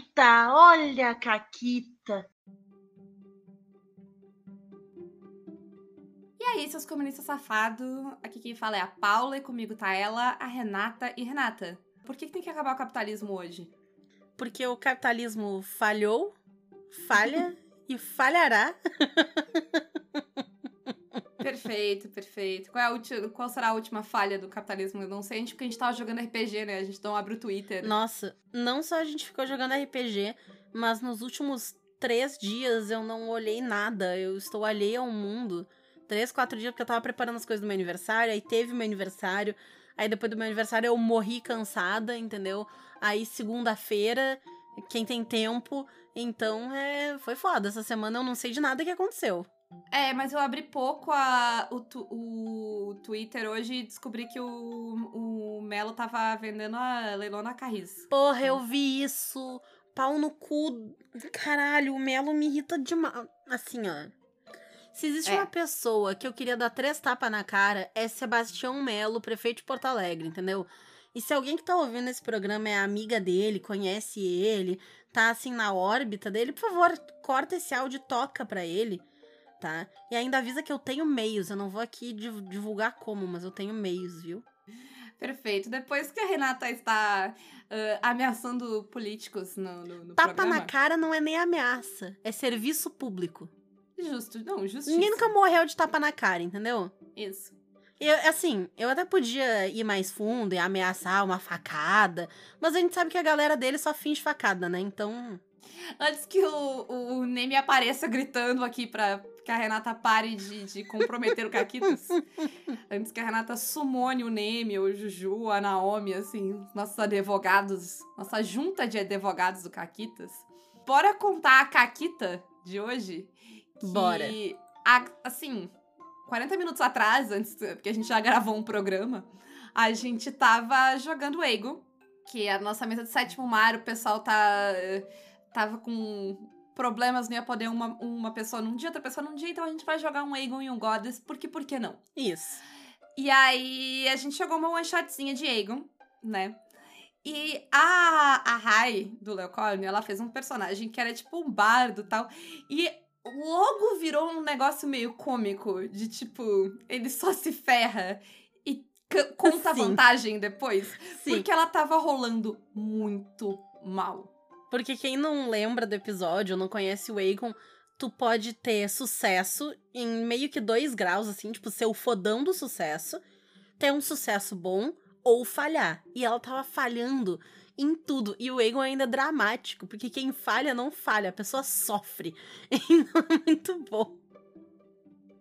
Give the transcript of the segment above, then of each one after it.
Caquita, olha a Caquita. E aí, seus comunistas safados, aqui quem fala é a Paula e comigo tá ela, a Renata. E Renata, por que, que tem que acabar o capitalismo hoje? Porque o capitalismo falhou, falha e falhará. Perfeito, perfeito. Qual, é ulti- qual será a última falha do capitalismo? Eu não sei, a gente, porque a gente tava jogando RPG, né? A gente não abre o Twitter. Nossa, não só a gente ficou jogando RPG, mas nos últimos três dias eu não olhei nada. Eu estou alheia ao mundo. Três, quatro dias, porque eu tava preparando as coisas do meu aniversário, aí teve meu aniversário. Aí depois do meu aniversário eu morri cansada, entendeu? Aí segunda-feira, quem tem tempo. Então é, foi foda. Essa semana eu não sei de nada que aconteceu. É, mas eu abri pouco a, o, tu- o Twitter hoje e descobri que o, o Melo tava vendendo a Leilona Carris. Porra, eu vi isso. Pau no cu. Caralho, o Melo me irrita demais. Assim, ó. Se existe É. uma pessoa que eu queria dar três tapas na cara, é Sebastião Melo, prefeito de Porto Alegre, entendeu? E se alguém que tá ouvindo esse programa é amiga dele, conhece ele, tá assim na órbita dele, por favor, corta esse áudio e toca pra ele, tá? E ainda avisa que eu tenho meios, eu não vou aqui div- divulgar como, mas eu tenho meios, viu? Perfeito. Depois que a Renata está ah, ameaçando políticos no, no, no Tapa programa... na cara não é nem ameaça, é serviço público. Justo, não, justiça. Ninguém nunca morreu de tapa na cara, entendeu? Isso. Eu, assim, eu até podia ir mais fundo e ameaçar uma facada, mas a gente sabe que a galera dele só finge facada, né? Então. Antes que o, o Neme apareça gritando aqui pra que a Renata pare de, de comprometer o Caquitas. Antes que a Renata sumone o Neme, o Juju, a Naomi, assim, nossos advogados, nossa junta de advogados do Caquitas. Bora contar a Caquita de hoje? Que, Bora. a- assim, 40 minutos atrás, antes, porque a gente já gravou um programa, a gente tava jogando Ego, que é a nossa mesa de sétimo mar, o pessoal tá tava com problemas, não ia poder uma, uma pessoa num dia, outra pessoa num dia, então a gente vai jogar um Aegon e um Goddess, porque por que não? Isso. E aí a gente jogou uma one shotzinha de Aegon, né? E a, a Rai, do Leocorn, ela fez um personagem que era tipo um bardo e tal. E logo virou um negócio meio cômico, de tipo, ele só se ferra e conta a Sim. vantagem depois. Sim. Porque ela tava rolando muito mal. Porque quem não lembra do episódio ou não conhece o Akon, tu pode ter sucesso em meio que dois graus, assim, tipo, ser o fodão do sucesso, ter um sucesso bom ou falhar. E ela tava falhando em tudo. E o Aegon ainda é dramático, porque quem falha não falha, a pessoa sofre. Então é muito bom.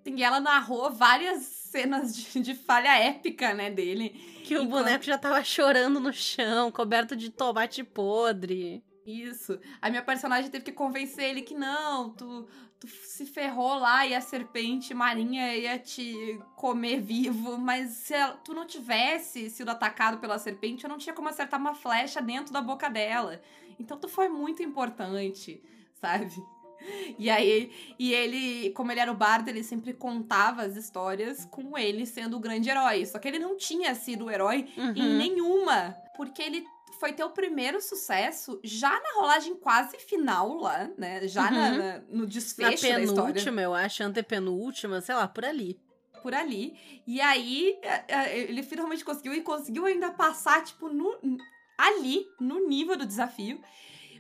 E ela narrou várias cenas de, de falha épica, né, dele. Que o Enquanto- boneco já tava chorando no chão, coberto de tomate podre. Isso. A minha personagem teve que convencer ele que não, tu, tu se ferrou lá e a serpente marinha ia te comer vivo, mas se ela- tu não tivesse sido atacado pela serpente, eu não tinha como acertar uma flecha dentro da boca dela. Então tu foi muito importante, sabe? E aí, e ele, como ele era o bardo, ele sempre contava as histórias com ele sendo o grande herói. Só que ele não tinha sido o herói em Uhum. nenhuma. Porque ele foi ter o primeiro sucesso já na rolagem quase final lá, né? Já na- Uhum. na- no Na desfecho da história. penúltima, eu acho, antepenúltima, sei lá, por ali. Por ali. E aí, é, é, ele finalmente conseguiu e conseguiu ainda passar, tipo, no, ali, no nível do desafio.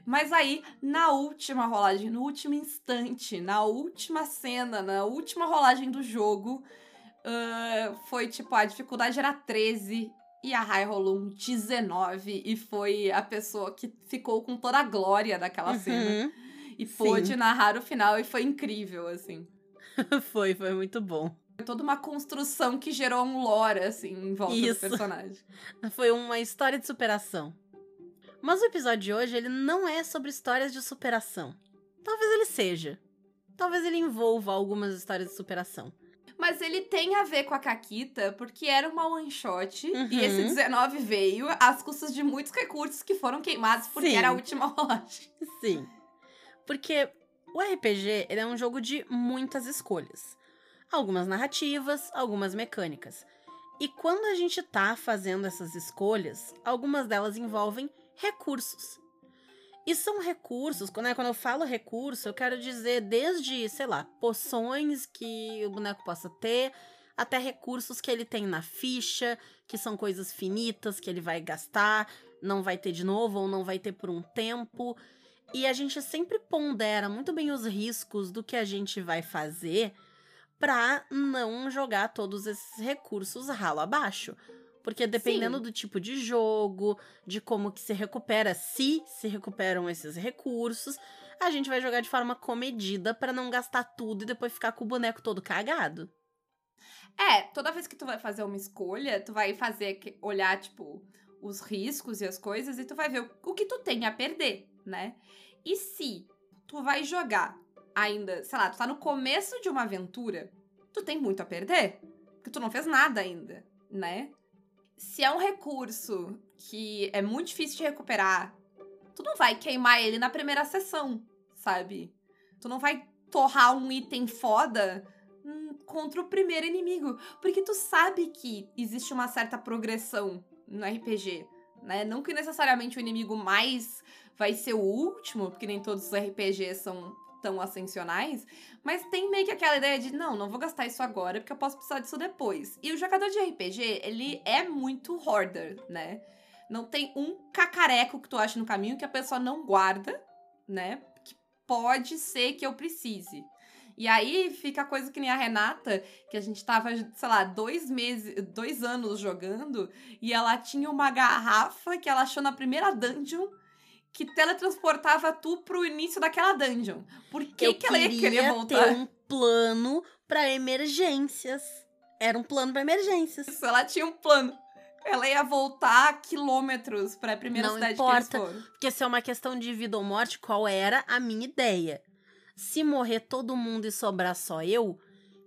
Mas aí, na última rolagem, no último instante, na última cena, na última rolagem do jogo, ah, foi tipo, a dificuldade era 13 e a Rai rolou um 19 e foi a pessoa que ficou com toda a glória daquela cena Uhum. e sim. pôde narrar o final e foi incrível, assim. foi, foi muito bom. Foi toda uma construção que gerou um lore, assim, em volta Isso. do personagem. Foi uma história de superação. Mas o episódio de hoje, ele não é sobre histórias de superação. Talvez ele seja. Talvez ele envolva algumas histórias de superação. Mas ele tem a ver com a Caquita, porque era uma one shot, Uhum. e esse 19 veio às custas de muitos recursos que foram queimados porque Sim. era a última rolagem. Sim. Porque o RPG, é um jogo de muitas escolhas. Algumas narrativas, algumas mecânicas. E quando a gente tá fazendo essas escolhas, algumas delas envolvem recursos. E são recursos, né? Quando eu falo recurso, eu quero dizer desde, sei lá, poções que o boneco possa ter, até recursos que ele tem na ficha, que são coisas finitas que ele vai gastar, não vai ter de novo ou não vai ter por um tempo. E a gente sempre pondera muito bem os riscos do que a gente vai fazer para não jogar todos esses recursos ralo abaixo. Porque dependendo Sim. do tipo de jogo, de como que se recupera, se se recuperam esses recursos, a gente vai jogar de forma comedida para não gastar tudo e depois ficar com o boneco todo cagado. É, toda vez que tu vai fazer uma escolha, tu vai fazer olhar, tipo, os riscos e as coisas e tu vai ver o, o que tu tem a perder, né? E se tu vai jogar ainda, sei lá, tu tá no começo de uma aventura, tu tem muito a perder, porque tu não fez nada ainda, né? Se é um recurso que é muito difícil de recuperar, tu não vai queimar ele na primeira sessão, sabe? Tu não vai torrar um item foda hum, contra o primeiro inimigo. Porque tu sabe que existe uma certa progressão no RPG, né? Não que necessariamente o inimigo mais vai ser o último, porque nem todos os RPGs são tão ascensionais, mas tem meio que aquela ideia de, não, não vou gastar isso agora, porque eu posso precisar disso depois. E o jogador de RPG, ele é muito hoarder, né? Não tem um cacareco que tu acha no caminho que a pessoa não guarda, né? Que pode ser que eu precise. E aí fica a coisa que nem a Renata, que a gente tava, sei lá, dois meses, dois anos jogando, e ela tinha uma garrafa que ela achou na primeira dungeon que teletransportava tu pro início daquela dungeon. Por que, eu que ela ia querer voltar? ter um plano para emergências. Era um plano para emergências. Isso, ela tinha um plano. Ela ia voltar quilômetros pra primeira Não cidade importa. que eles foram. Porque se é uma questão de vida ou morte, qual era a minha ideia? Se morrer todo mundo e sobrar só eu,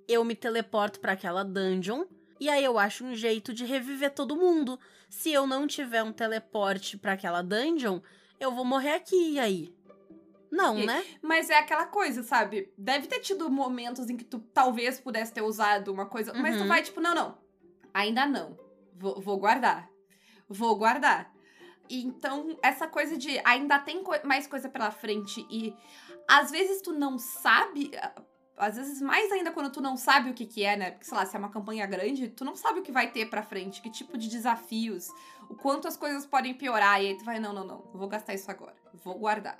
eu me teleporto para aquela dungeon e aí eu acho um jeito de reviver todo mundo. Se eu não tiver um teleporte para aquela dungeon, eu vou morrer aqui e aí. Não, E- né? Mas é aquela coisa, sabe? Deve ter tido momentos em que tu talvez pudesse ter usado uma coisa, mas tu Uhum. vai tipo, não, não. Ainda não. Vou, vvou guardar. Vou guardar. Então, essa coisa de ainda tem coi- mais coisa pela frente e às vezes tu não sabe, às vezes mais ainda quando tu não sabe o que que é, né? Porque, sei lá, se é uma campanha grande, tu não sabe o que vai ter pra frente, que tipo de desafios, o quanto as coisas podem piorar, e aí tu vai, não, não, não, não vou gastar isso agora, vou guardar.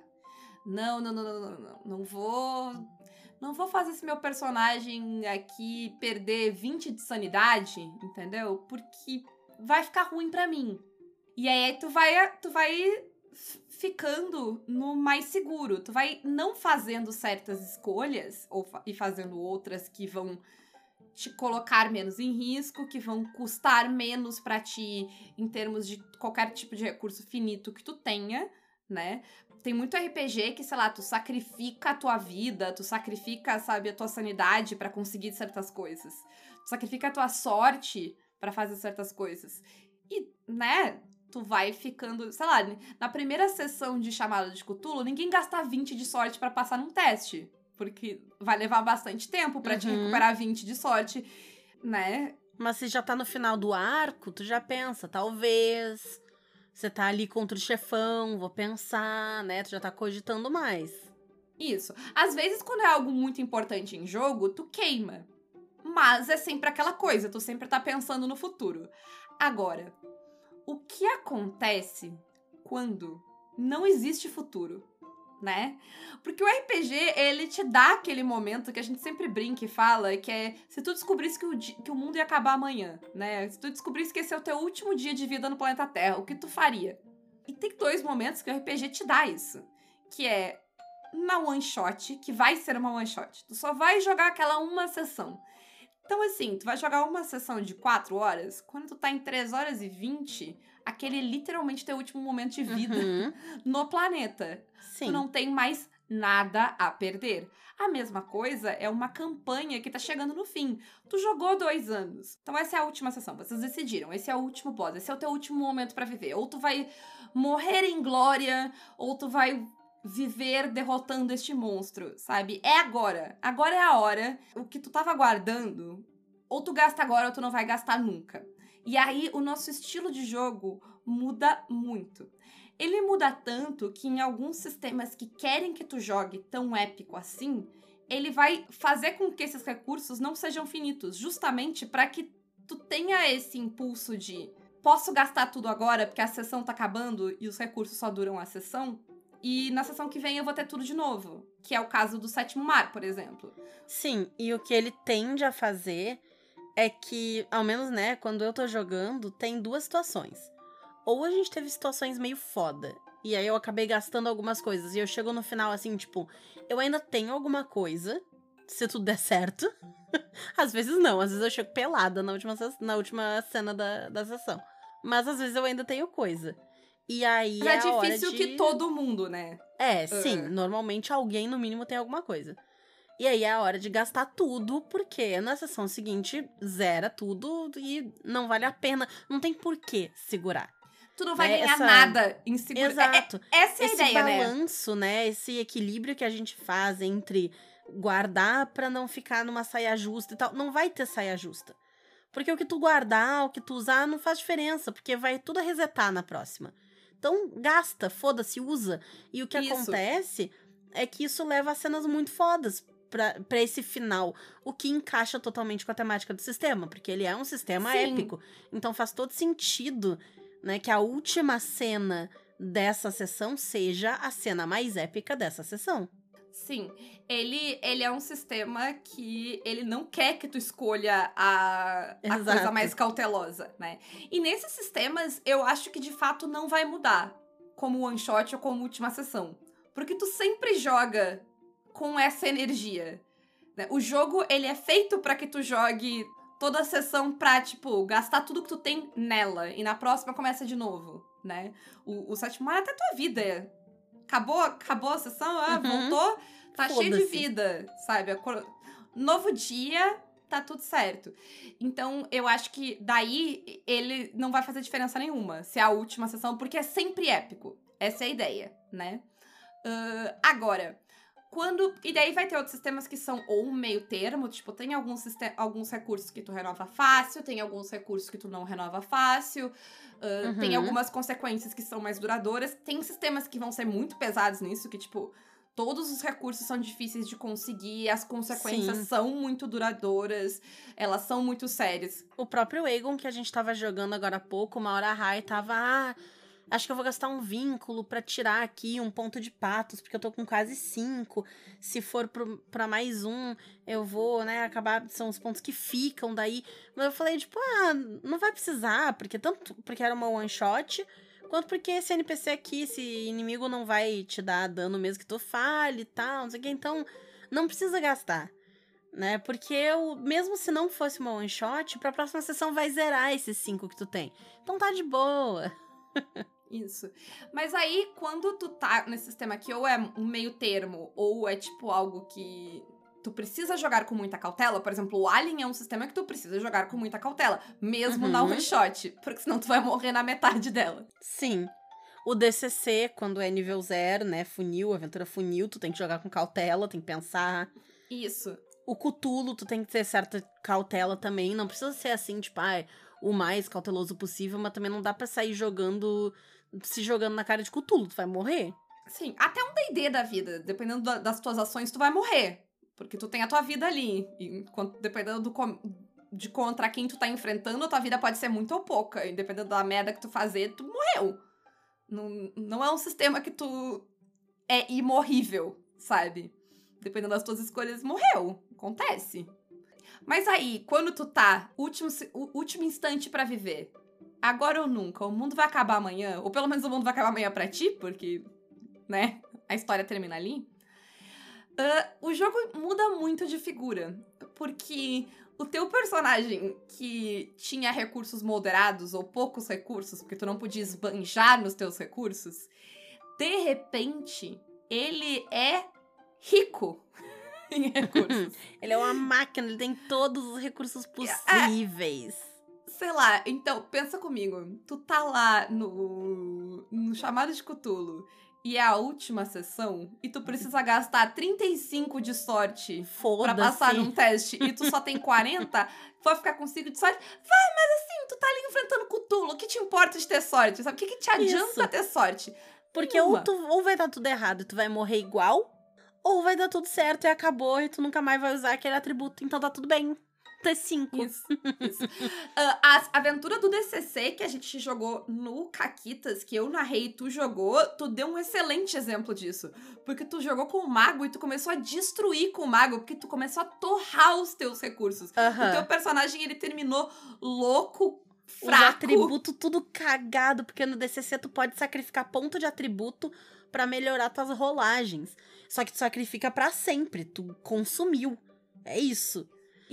Não, não, não, não, não, não, não vou. Não vou fazer esse meu personagem aqui perder 20 de sanidade, entendeu? Porque vai ficar ruim pra mim. E aí tu vai, tu vai ficando no mais seguro. Tu vai não fazendo certas escolhas ou e fazendo outras que vão te colocar menos em risco, que vão custar menos pra ti em termos de qualquer tipo de recurso finito que tu tenha, né? Tem muito RPG que, sei lá, tu sacrifica a tua vida, tu sacrifica, sabe, a tua sanidade pra conseguir certas coisas. Tu sacrifica a tua sorte pra fazer certas coisas. E, né, tu vai ficando, sei lá, na primeira sessão de chamada de Cthulhu, ninguém gasta 20 de sorte pra passar num teste. Porque vai levar bastante tempo pra te Uhum. recuperar 20 de sorte, né? Mas se já tá no final do arco, tu já pensa, talvez. Você tá ali contra o chefão, vou pensar, né? Tu já tá cogitando mais. Isso. Às vezes, quando é algo muito importante em jogo, tu queima. Mas é sempre aquela coisa, tu sempre tá pensando no futuro. Agora, o que acontece quando não existe futuro? Né? Porque o RPG, ele te dá aquele momento que a gente sempre brinca e fala, que é se tu descobrisse que o, que o mundo ia acabar amanhã, né? Se tu descobrisse que esse é o teu último dia de vida no planeta Terra, o que tu faria? E tem dois momentos que o RPG te dá isso. Que é na one shot, que vai ser uma one shot. Tu só vai jogar aquela uma sessão. Então, assim, tu vai jogar uma sessão de 4 horas, quando tu tá em 3 horas e 20, aquele é literalmente teu último momento de vida Uhum, no planeta. Sim. Tu não tem mais nada a perder. A mesma coisa é uma campanha que tá chegando no fim. Tu jogou dois anos. Então essa é a última sessão. Vocês decidiram. Esse é o último boss. Esse é o teu último momento pra viver. Ou tu vai morrer em glória, ou tu vai viver derrotando este monstro, sabe? É agora. Agora é a hora. O que tu tava guardando, ou tu gasta agora ou tu não vai gastar nunca. E aí o nosso estilo de jogo muda muito. ele muda tanto que em alguns sistemas que querem que tu jogue tão épico assim, ele vai fazer com que esses recursos não sejam finitos, justamente para que tu tenha esse impulso de posso gastar tudo agora porque a sessão tá acabando e os recursos só duram a sessão. E na sessão que vem eu vou ter tudo de novo. Que é o caso do sétimo mar, por exemplo. Sim, e o que ele tende a fazer é que, ao menos, né, quando eu tô jogando, tem duas situações. Ou a gente teve situações meio foda. E aí eu acabei gastando algumas coisas. E eu chego no final assim, tipo, eu ainda tenho alguma coisa. Se tudo der certo. às vezes não, às vezes eu chego pelada na última, na última cena da, da sessão. Mas às vezes eu ainda tenho coisa. E aí Mas é, é difícil de... que todo mundo, né? É, sim. Uh. Normalmente alguém, no mínimo, tem alguma coisa. E aí é a hora de gastar tudo, porque na sessão seguinte zera tudo e não vale a pena. Não tem por que segurar. Tu não vai Né, ganhar essa- nada em segurar. Exato. É, essa é a Esse ideia, né? balanço, né? Esse equilíbrio que a gente faz entre guardar pra não ficar numa saia justa e tal. Não vai ter saia justa. Porque o que tu guardar, o que tu usar, não faz diferença, porque vai tudo resetar na próxima. Então, gasta, foda-se, usa. E o que Isso. acontece é que isso leva a cenas muito fodas pra esse final. O que encaixa totalmente com a temática do sistema, porque ele é um sistema Sim. épico. Então faz todo sentido, né, que a última cena dessa sessão seja a cena mais épica dessa sessão. Sim, ele, ele é um sistema que ele não quer que tu escolha a, a coisa mais cautelosa, né? E nesses sistemas, eu acho que de fato não vai mudar como one shot ou como última sessão. Porque tu sempre joga com essa energia. né? O jogo, ele é feito pra que tu jogue toda a sessão pra, tipo, gastar tudo que tu tem nela. E na próxima começa de novo, né? O, o sétimo mar é até tua vida. Acabou, acabou a sessão, ah, Uhum. voltou, tá cheio de vida, sabe? Novo dia, tá tudo certo. Então, eu acho que daí ele não vai fazer diferença nenhuma se é a última sessão, porque é sempre épico. Essa é a ideia, né? Ah, agora, quando. E daí vai ter outros sistemas que são ou um meio termo, tipo, tem alguns, siste- alguns recursos que tu renova fácil, tem alguns recursos que tu não renova fácil, ah, Uhum. tem algumas consequências que são mais duradouras, tem sistemas que vão ser muito pesados nisso, que, tipo. Todos os recursos são difíceis de conseguir, as consequências Sim. são muito duradouras, elas são muito sérias. O próprio Egon que a gente tava jogando agora há pouco, uma hora a Rai tava, ah, acho que eu vou gastar um vínculo pra tirar aqui um ponto de patos, porque eu tô com quase cinco. Se for pro, pra mais um, eu vou, né, acabar, são os pontos que ficam daí. Mas eu falei, tipo, ah, não vai precisar, porque tanto porque era uma one shot, quanto porque esse NPC aqui, esse inimigo não vai te dar dano mesmo que tu fale e tal, não sei o que, então não precisa gastar né? Porque eu, mesmo se não fosse uma one shot, pra próxima sessão vai zerar esses cinco que tu tem. Então tá de boa. Isso. Mas aí, quando tu tá nesse sistema que ou é um meio termo, ou é tipo algo que tu precisa jogar com muita cautela, por exemplo, o Alien é um sistema que tu precisa jogar com muita cautela, mesmo na Uhum. one shot, porque senão tu vai morrer na metade dela. Sim. O DCC, quando é nível zero, né? Funil, aventura funil, tu tem que jogar com cautela, tem que pensar. Isso. O Cutulo, tu tem que ter certa cautela também. Não precisa ser assim, tipo, ah, o mais cauteloso possível, mas também não dá pra sair jogando. Se jogando na cara de Cutulo, tu vai morrer. Sim, até um D&D da vida, dependendo da- das tuas ações, tu vai morrer. Porque tu tem a tua vida ali. E dependendo do de contra quem tu tá enfrentando, a tua vida pode ser muito ou pouca. E dependendo da merda que tu fazer, tu morreu. Não, não é um sistema que tu é imorrível, sabe? Dependendo das tuas escolhas, morreu. Acontece. Mas aí, quando tu tá, último, último instante pra viver, agora ou nunca, o mundo vai acabar amanhã, ou pelo menos o mundo vai acabar amanhã pra ti, porque, né, a história termina ali. Ah, o jogo muda muito de figura, porque o teu personagem que tinha recursos moderados ou poucos recursos, porque tu não podia esbanjar nos teus recursos, de repente, ele é rico em recursos. Ele é uma máquina, ele tem todos os recursos possíveis. Sei lá, então, pensa comigo. Tu tá lá no, no chamado de Cutulo e é a última sessão e tu precisa gastar 35 de sorte pra passar num teste e tu só tem 40, tu vai ficar com 5 de sorte. Vai, mas assim, tu tá ali enfrentando Cutulo, o que te importa de ter sorte? Sabe? O que, que te adianta Isso. ter sorte? Porque ou, tu, ou vai dar tudo errado e tu vai morrer igual, ou vai dar tudo certo e acabou e tu nunca mais vai usar aquele atributo. Então tá tudo bem. T5. Isso, isso. Ah, a aventura do DCC que a gente jogou no Caquitas, que eu narrei e tu jogou, tu deu um excelente exemplo disso. Porque tu jogou com o mago e tu começou a destruir com o mago, porque tu começou a torrar os teus recursos. O teu personagem, ele terminou louco, Os fraco. atributos tudo cagado, porque no DCC tu pode sacrificar ponto de atributo pra melhorar tuas rolagens. Só que tu sacrifica pra sempre, tu consumiu. É isso.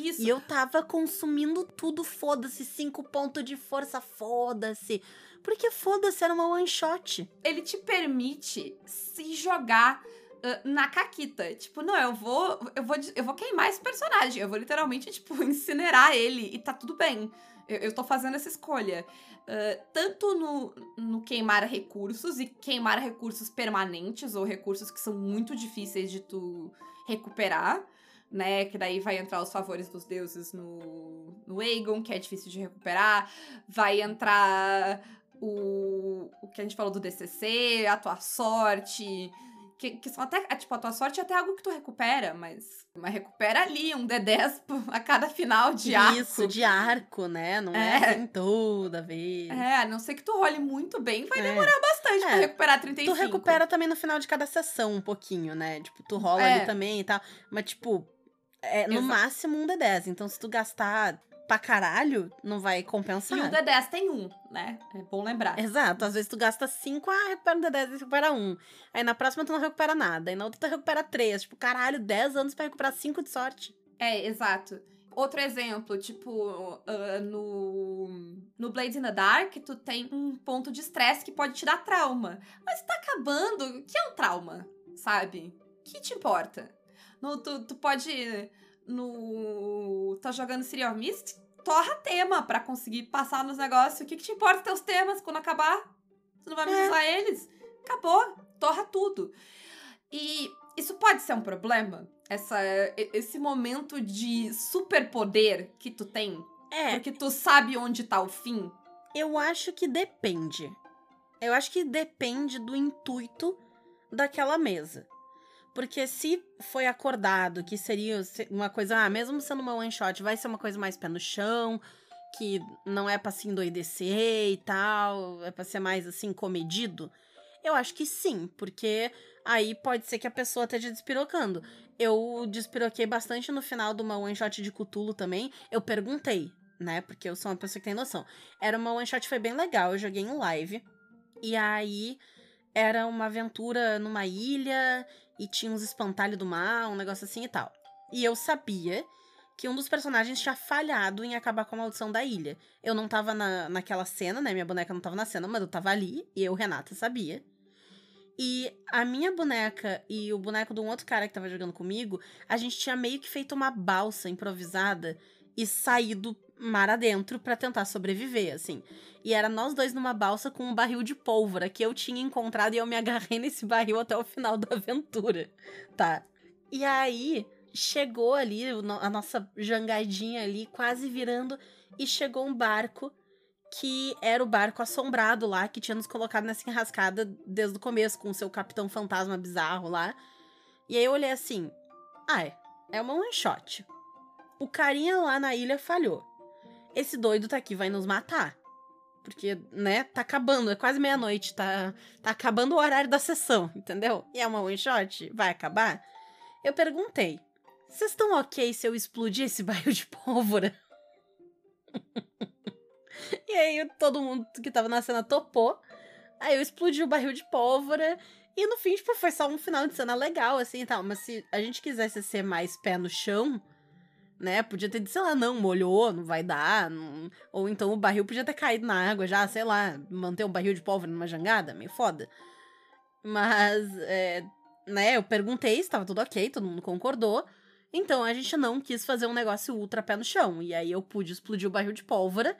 Isso. E eu tava consumindo tudo, foda-se, cinco pontos de força, foda-se. Porque foda-se, era uma one shot. ele te permite se jogar ah, na caquita. Tipo, não, eu vou, eu vou, eu vou queimar esse personagem. Eu vou literalmente, tipo, incinerar ele e tá tudo bem. Eu, eu tô fazendo essa escolha. Ah, tanto no, no queimar recursos e queimar recursos permanentes ou recursos que são muito difíceis de tu recuperar. Né, que daí vai entrar os favores dos deuses no, no Aegon, que é difícil de recuperar. Vai entrar o, o que a gente falou do DCC, a tua sorte, que, que são até, é, tipo, a tua sorte é até algo que tu recupera, mas, mas recupera ali um D10 a cada final de arco. Isso, de arco, né? Não é, É. assim toda vez. É, a não ser que tu role muito bem, vai É. demorar bastante pra É. recuperar 35. Tu recupera também no final de cada sessão um pouquinho, né? Tipo, tu rola É. ali também e tal. Mas, tipo, é no Exato. máximo um D10. Então, se tu gastar pra caralho, não vai E compensar. o D10 tem um, né? É bom lembrar. Exato, às vezes tu gasta 5, ah, recupera um D10 e recupera um. Aí na próxima tu não recupera nada. Aí na outra tu recupera 3. Tipo, caralho, 10 anos pra recuperar 5 de sorte. É, exato. Outro exemplo, tipo, ah, no, no Blades in the Dark, tu tem um ponto de estresse que pode te dar trauma. Mas tá acabando, o que é um trauma, sabe? O que te importa? No, tu, tu pode, no... tá jogando City of Mist, torra tema pra conseguir passar nos negócios. O que, que te importa teus temas quando acabar? Tu não vai mais É. usar eles? Acabou, torra tudo. E isso pode ser um problema? Essa, esse momento de superpoder que tu tem, É, porque tu sabe onde tá o fim. eu acho que depende. Eu acho que depende do intuito daquela mesa. Porque se foi acordado que seria se- uma coisa, ah, mesmo sendo uma one shot, vai ser uma coisa mais pé no chão, que não é pra se endoidecer e tal, é pra ser mais assim, comedido. Eu acho que sim, porque aí pode ser que a pessoa esteja despirocando. Eu despiroquei bastante no final de uma one shot de Cthulhu também. Eu perguntei, né? Porque eu sou uma pessoa que tem noção. Era uma one shot, foi bem legal. Eu joguei em live. E aí era uma aventura numa ilha e tinha uns espantalhos do mal, um negócio assim e tal. E eu sabia que um dos personagens tinha falhado em acabar com a maldição da ilha. Eu não tava na, naquela cena, né? Minha boneca não tava na cena, mas eu tava ali e eu, Renata, sabia. E a minha boneca e o boneco de um outro cara que tava jogando comigo, a gente tinha meio que feito uma balsa improvisada e saído mar adentro pra tentar sobreviver, assim. E era nós dois numa balsa com um barril de pólvora que eu tinha encontrado e eu me agarrei nesse barril até o final da aventura, tá? E aí chegou ali a nossa jangadinha ali, quase virando, e chegou um barco que era o barco assombrado lá, que tinha nos colocado nessa enrascada desde o começo, com o seu capitão fantasma bizarro lá. E aí eu olhei assim: ah, é, é uma one shot. O carinha lá na ilha falhou. Esse doido tá aqui, vai nos matar. Porque, né, tá acabando, é quase meia-noite, tá, tá acabando o horário da sessão, entendeu? E é uma one shot, vai acabar. Eu perguntei: vocês estão ok se eu explodir esse barril de pólvora? e aí todo mundo que tava na cena topou. Aí eu explodi o barril de pólvora. E no fim, tipo, foi só um final de cena legal, assim e tal. Mas se a gente quisesse ser mais pé no chão, né? Podia ter dito, sei lá, não, molhou, não vai dar. não- Ou então o barril podia ter caído na água já, sei lá, manter um barril de pólvora numa jangada, meio foda. Mas, é, né, eu perguntei se tava tudo ok, todo mundo concordou. Então a gente não quis fazer um negócio ultra pé no chão. E aí eu pude explodir o barril de pólvora,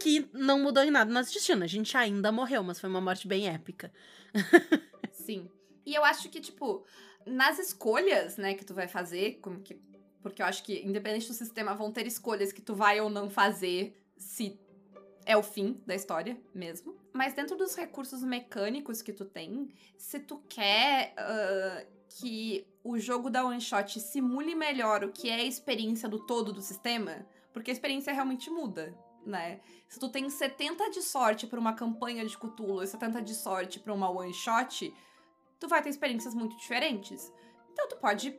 que não mudou em nada nosso destino. A gente ainda morreu, mas foi uma morte bem épica. Sim. E eu acho que, tipo, nas escolhas, né, que tu vai fazer, como que. Porque eu acho que, independente do sistema, vão ter escolhas que tu vai ou não fazer se é o fim da história mesmo. Mas dentro dos recursos mecânicos que tu tem, se tu quer uh, que o jogo da One Shot simule melhor o que é a experiência do todo do sistema, porque a experiência realmente muda, né? Se tu tem 70 de sorte para uma campanha de Cthulhu e 70 de sorte para uma One Shot, tu vai ter experiências muito diferentes. Então tu pode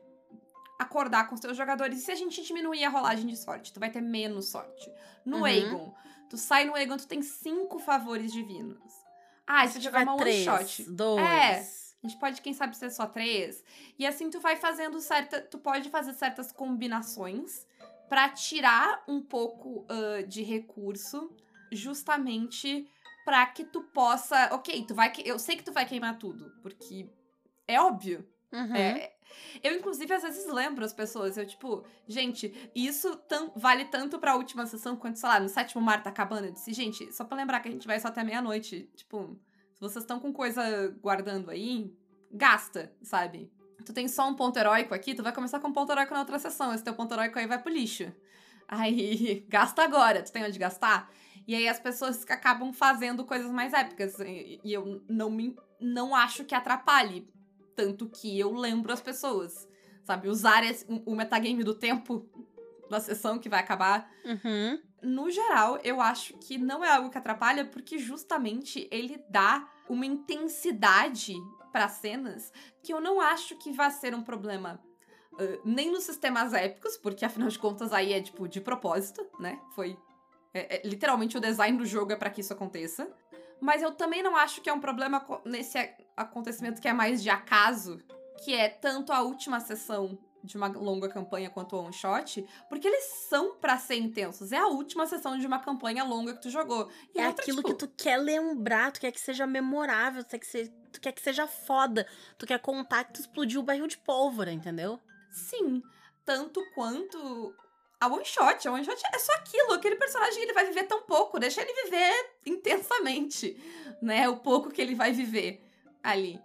acordar com os teus jogadores. E se a gente diminuir a rolagem de sorte, tu vai ter menos sorte. No uhum. Aegon, tu sai no Aegon, tu tem cinco favores divinos. Ah, e se, jogar uma três, one shot. Dois. É. A gente pode, quem sabe, ser só três. E assim tu vai fazendo certa. Tu pode fazer certas combinações para tirar um pouco uh, de recurso, justamente para que tu possa. Ok, tu vai. Eu sei que tu vai queimar tudo, porque é óbvio. Uhum. É, eu, inclusive, às vezes lembro as pessoas, eu, tipo, gente, isso vale tanto pra última sessão quanto, sei lá, no sétimo mar tá acabando. Eu disse, gente, só pra lembrar que a gente vai só até meia-noite. Tipo, se vocês estão com coisa guardando aí, gasta, sabe? Tu tem só um ponto heróico aqui, tu vai começar com um ponto heróico na outra sessão. Esse teu ponto heróico aí vai pro lixo. Aí, gasta agora, tu tem onde gastar? E aí as pessoas acabam fazendo coisas mais épicas. E, e eu não me não acho que atrapalhe. Tanto que eu lembro as pessoas, sabe? Usar esse, o metagame do tempo da sessão que vai acabar. Uhum. No geral, eu acho que não é algo que atrapalha, porque justamente ele dá uma intensidade para cenas que eu não acho que vai ser um problema. Uh, nem nos sistemas épicos, porque afinal de contas aí é tipo de propósito, né? Foi. É, é, literalmente o design do jogo é para que isso aconteça. Mas eu também não acho que é um problema nesse acontecimento que é mais de acaso, que é tanto a última sessão de uma longa campanha quanto o one shot, porque eles são para ser intensos. É a última sessão de uma campanha longa que tu jogou. E é outra, aquilo tipo... que tu quer lembrar, tu quer que seja memorável, tu quer que, se... tu quer que seja foda, tu quer contar que tu explodiu o barril de pólvora, entendeu? Sim, tanto quanto a one shot. A one shot é só aquilo. Aquele personagem ele vai viver tão pouco. Deixa ele viver intensamente, né? O pouco que ele vai viver ali.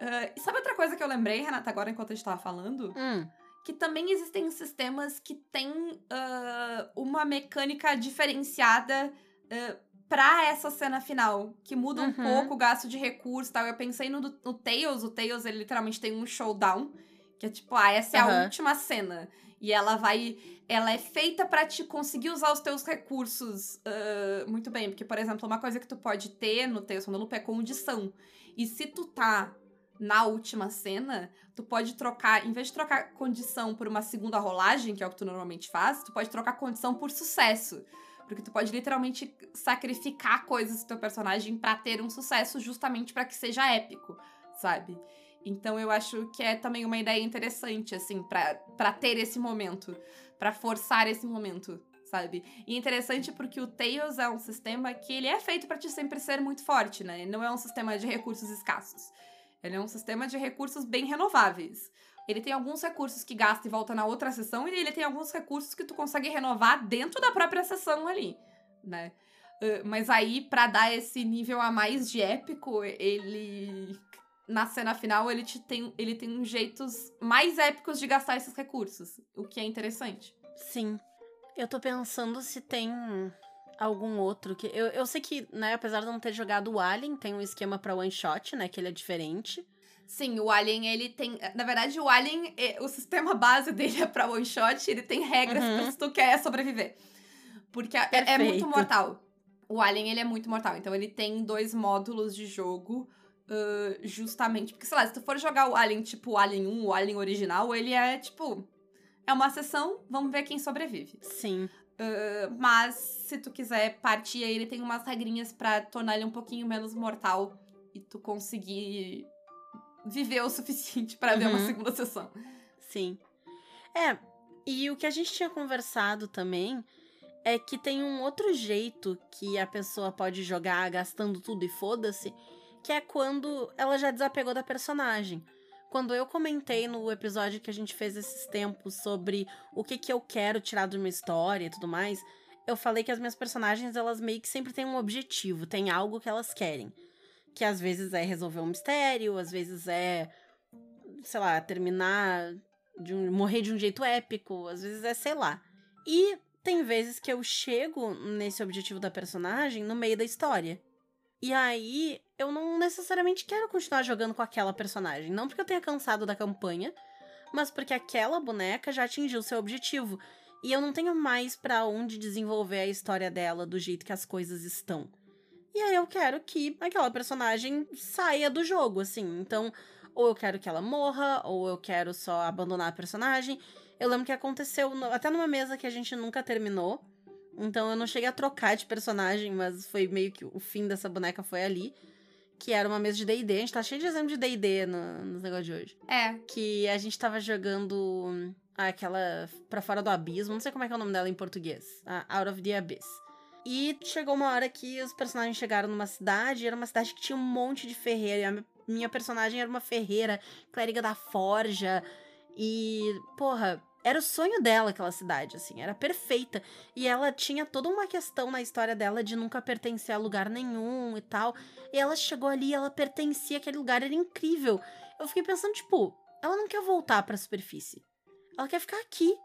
Uh, sabe outra coisa que eu lembrei, Renata, agora enquanto a gente tava falando? Hum. Que também existem sistemas que têm uh, uma mecânica diferenciada uh, pra essa cena final. Que muda um uhum. pouco o gasto de recursos e tal. Eu pensei no, no Tails. O Tails, ele literalmente tem um showdown. Que é tipo, ah, essa é a última cena. E ela vai. Ela é feita para te conseguir usar os teus recursos uh, muito bem. Porque, por exemplo, uma coisa que tu pode ter no teu Lupa é condição. E se tu tá na última cena, tu pode trocar, em vez de trocar condição por uma segunda rolagem, que é o que tu normalmente faz, tu pode trocar condição por sucesso. Porque tu pode literalmente sacrificar coisas do teu personagem para ter um sucesso justamente para que seja épico, sabe? Então eu acho que é também uma ideia interessante, assim, para ter esse momento, para forçar esse momento, sabe? E interessante porque o Tails é um sistema que ele é feito para te sempre ser muito forte, né? Ele não é um sistema de recursos escassos. Ele é um sistema de recursos bem renováveis. Ele tem alguns recursos que gasta e volta na outra sessão, e ele tem alguns recursos que tu consegue renovar dentro da própria sessão ali, né? Mas aí, para dar esse nível a mais de épico, ele na cena final ele, te tem, ele tem jeitos mais épicos de gastar esses recursos, o que é interessante. Sim. Eu tô pensando se tem algum outro que. Eu, eu sei que, né, apesar de não ter jogado o Alien, tem um esquema para one shot, né? Que ele é diferente. Sim, o Alien, ele tem. Na verdade, o Alien, o sistema base dele é pra one shot, ele tem regras uhum. pra se tu quer sobreviver. Porque é, é, muito mortal. O Alien, ele é muito mortal. Então, ele tem dois módulos de jogo Uh, justamente. Porque, sei lá, se tu for jogar o Alien, tipo o Alien 1, o Alien original, ele é tipo. É uma sessão, vamos ver quem sobrevive. Sim. Uh, mas se tu quiser partir, ele tem umas regrinhas para tornar ele um pouquinho menos mortal e tu conseguir viver o suficiente para uhum. ver uma uhum. segunda sessão. Sim. É, e o que a gente tinha conversado também é que tem um outro jeito que a pessoa pode jogar gastando tudo e foda-se, que é quando ela já desapegou da personagem. Quando eu comentei no episódio que a gente fez esses tempos sobre o que, que eu quero tirar de uma história e tudo mais, eu falei que as minhas personagens, elas meio que sempre têm um objetivo, tem algo que elas querem. Que às vezes é resolver um mistério, às vezes é, sei lá, terminar de um, morrer de um jeito épico, às vezes é, sei lá. E tem vezes que eu chego nesse objetivo da personagem no meio da história. E aí, eu não necessariamente quero continuar jogando com aquela personagem. Não porque eu tenha cansado da campanha, mas porque aquela boneca já atingiu seu objetivo. E eu não tenho mais para onde desenvolver a história dela do jeito que as coisas estão. E aí eu quero que aquela personagem saia do jogo, assim. Então, ou eu quero que ela morra, ou eu quero só abandonar a personagem. Eu lembro que aconteceu no, até numa mesa que a gente nunca terminou. Então eu não cheguei a trocar de personagem, mas foi meio que o fim dessa boneca foi ali. Que era uma mesa de DD. A gente tá cheio de exemplo de DD no, nos negócios de hoje. É. Que a gente tava jogando aquela pra fora do abismo. Não sei como é que é o nome dela em português. A Out of the Abyss. E chegou uma hora que os personagens chegaram numa cidade, era uma cidade que tinha um monte de ferreira. E a minha personagem era uma ferreira, clériga da forja. E, porra, era o sonho dela aquela cidade, assim, era perfeita. E ela tinha toda uma questão na história dela de nunca pertencer a lugar nenhum e tal. E ela chegou ali, ela pertencia àquele lugar, era incrível. Eu fiquei pensando, tipo, ela não quer voltar pra superfície. Ela quer ficar aqui.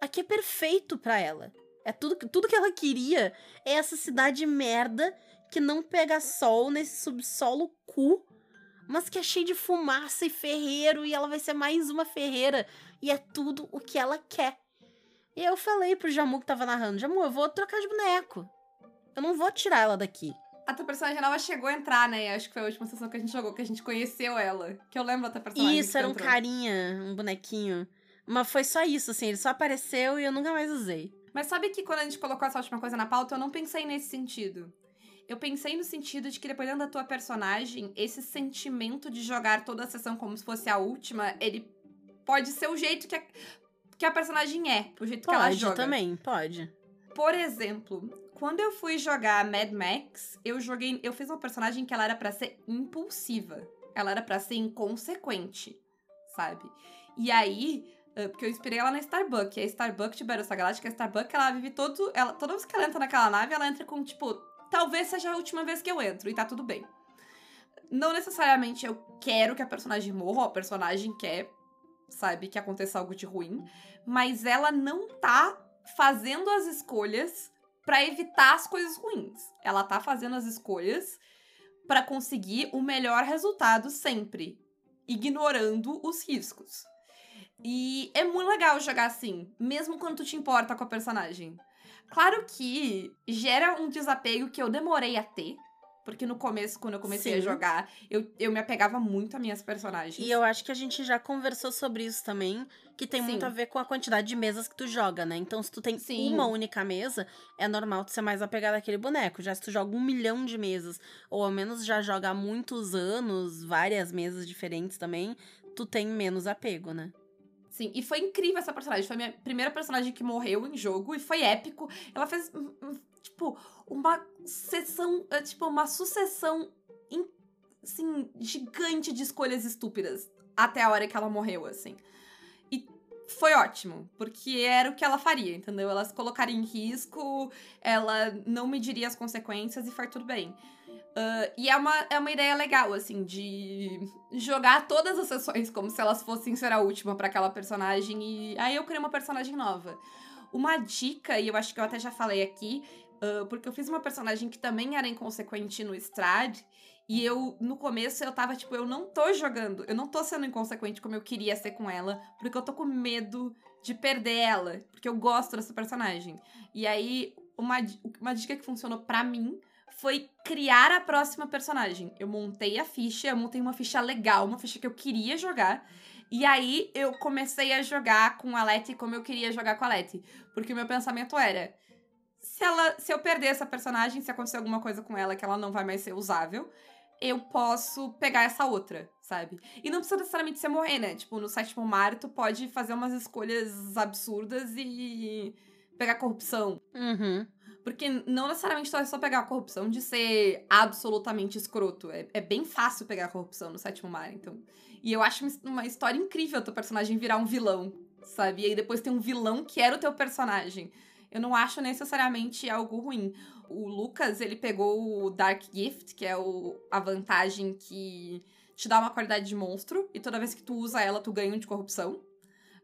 Aqui é perfeito para ela. É tudo, tudo que ela queria é essa cidade merda que não pega sol nesse subsolo cu, mas que é cheio de fumaça e ferreiro e ela vai ser mais uma ferreira e é tudo o que ela quer. E eu falei pro Jamu que tava narrando: Jamu, eu vou trocar de boneco. Eu não vou tirar ela daqui. A tua personagem nova chegou a entrar, né? Acho que foi a última sessão que a gente jogou, que a gente conheceu ela. Que eu lembro da tua personagem. Isso, era um entrou. carinha, um bonequinho. Mas foi só isso, assim, ele só apareceu e eu nunca mais usei. Mas sabe que quando a gente colocou essa última coisa na pauta, eu não pensei nesse sentido. Eu pensei no sentido de que, dependendo da tua personagem, esse sentimento de jogar toda a sessão como se fosse a última, ele pode ser o jeito que a, que a personagem é, o jeito pode, que ela joga. Pode também, pode. Por exemplo, quando eu fui jogar Mad Max, eu joguei, eu fiz uma personagem que ela era para ser impulsiva. Ela era para ser inconsequente, sabe? E aí, porque eu inspirei ela na Starbuck. E a Starbuck de Battlestar Galactica, a Starbuck, ela vive todo. Ela, toda vez que ela entra naquela nave, ela entra com, tipo, talvez seja a última vez que eu entro, e tá tudo bem. Não necessariamente eu quero que a personagem morra, ou a personagem quer, sabe, que aconteça algo de ruim, mas ela não tá fazendo as escolhas para evitar as coisas ruins. Ela tá fazendo as escolhas para conseguir o melhor resultado sempre, ignorando os riscos. E é muito legal jogar assim, mesmo quando tu te importa com a personagem. Claro que gera um desapego que eu demorei a ter, porque no começo, quando eu comecei Sim. a jogar, eu, eu me apegava muito a minhas personagens. E eu acho que a gente já conversou sobre isso também, que tem Sim. muito a ver com a quantidade de mesas que tu joga, né? Então, se tu tem Sim. uma única mesa, é normal tu ser mais apegado àquele boneco. Já se tu joga um milhão de mesas, ou ao menos já joga há muitos anos, várias mesas diferentes também, tu tem menos apego, né? Sim, e foi incrível essa personagem. Foi a minha primeira personagem que morreu em jogo e foi épico. Ela fez, tipo, uma sessão, é, tipo, uma sucessão, assim, gigante de escolhas estúpidas até a hora que ela morreu, assim. E foi ótimo, porque era o que ela faria, entendeu? Ela se colocaria em risco, ela não mediria as consequências e foi tudo bem. Uh, e é uma, é uma ideia legal, assim, de jogar todas as sessões como se elas fossem ser a última para aquela personagem. E aí eu criei uma personagem nova. Uma dica, e eu acho que eu até já falei aqui, uh, porque eu fiz uma personagem que também era inconsequente no Strad. E eu, no começo, eu tava tipo, eu não tô jogando, eu não tô sendo inconsequente como eu queria ser com ela, porque eu tô com medo de perder ela, porque eu gosto dessa personagem. E aí, uma, uma dica que funcionou para mim foi criar a próxima personagem. Eu montei a ficha, eu montei uma ficha legal, uma ficha que eu queria jogar. E aí eu comecei a jogar com a Letty como eu queria jogar com a Letty. Porque o meu pensamento era: se, ela, se eu perder essa personagem, se acontecer alguma coisa com ela que ela não vai mais ser usável, eu posso pegar essa outra, sabe? E não precisa necessariamente ser morrer, né? Tipo, no sétimo mar, tu pode fazer umas escolhas absurdas e pegar corrupção. Uhum. Porque não necessariamente é só pegar a corrupção de ser absolutamente escroto. É, é bem fácil pegar a corrupção no sétimo mar, então. E eu acho uma história incrível teu personagem virar um vilão, sabe? E aí depois tem um vilão que era o teu personagem. Eu não acho necessariamente algo ruim. O Lucas, ele pegou o Dark Gift, que é o, a vantagem que te dá uma qualidade de monstro, e toda vez que tu usa ela, tu ganha um de corrupção.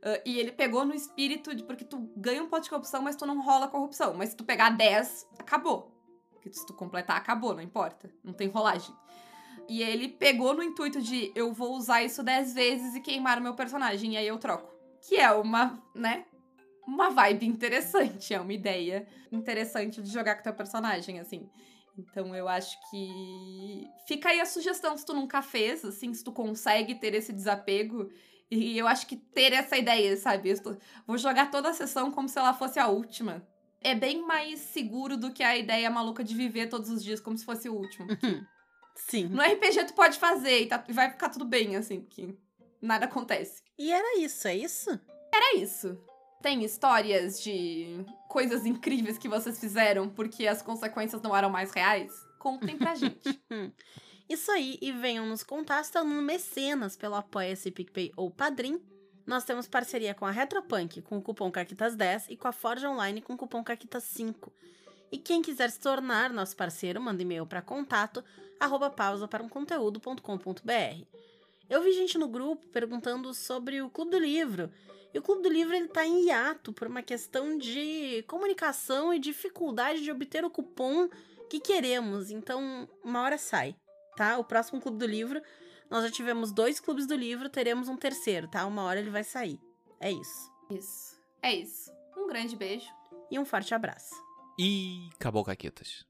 Uh, e ele pegou no espírito de porque tu ganha um ponto de corrupção, mas tu não rola corrupção. Mas se tu pegar 10, acabou. Porque se tu completar, acabou, não importa. Não tem rolagem. E ele pegou no intuito de eu vou usar isso 10 vezes e queimar o meu personagem, e aí eu troco. Que é uma, né? Uma vibe interessante, é uma ideia interessante de jogar com teu personagem, assim. Então eu acho que fica aí a sugestão se tu nunca fez, assim, se tu consegue ter esse desapego. E eu acho que ter essa ideia, sabe? Eu vou jogar toda a sessão como se ela fosse a última. É bem mais seguro do que a ideia maluca de viver todos os dias como se fosse o último. Sim. No RPG tu pode fazer e, tá, e vai ficar tudo bem, assim, que nada acontece. E era isso, é isso? Era isso. Tem histórias de coisas incríveis que vocês fizeram porque as consequências não eram mais reais? Contem pra gente. Isso aí, e venham nos contar estando no Mecenas pelo Apoia-se PicPay ou Padrim. Nós temos parceria com a Retropunk com o cupom CAQUITAS10 e com a Forge Online com o cupom CAQUITAS5. E quem quiser se tornar nosso parceiro, manda e-mail para contato arroba pausa para um conteúdo.com.br. Eu vi gente no grupo perguntando sobre o Clube do Livro. E o Clube do Livro ele tá em hiato por uma questão de comunicação e dificuldade de obter o cupom que queremos. Então, uma hora sai, tá? O próximo Clube do Livro, nós já tivemos dois clubes do livro, teremos um terceiro, tá? Uma hora ele vai sair. É isso. Isso. É isso. Um grande beijo. E um forte abraço. E acabou, Caquetas.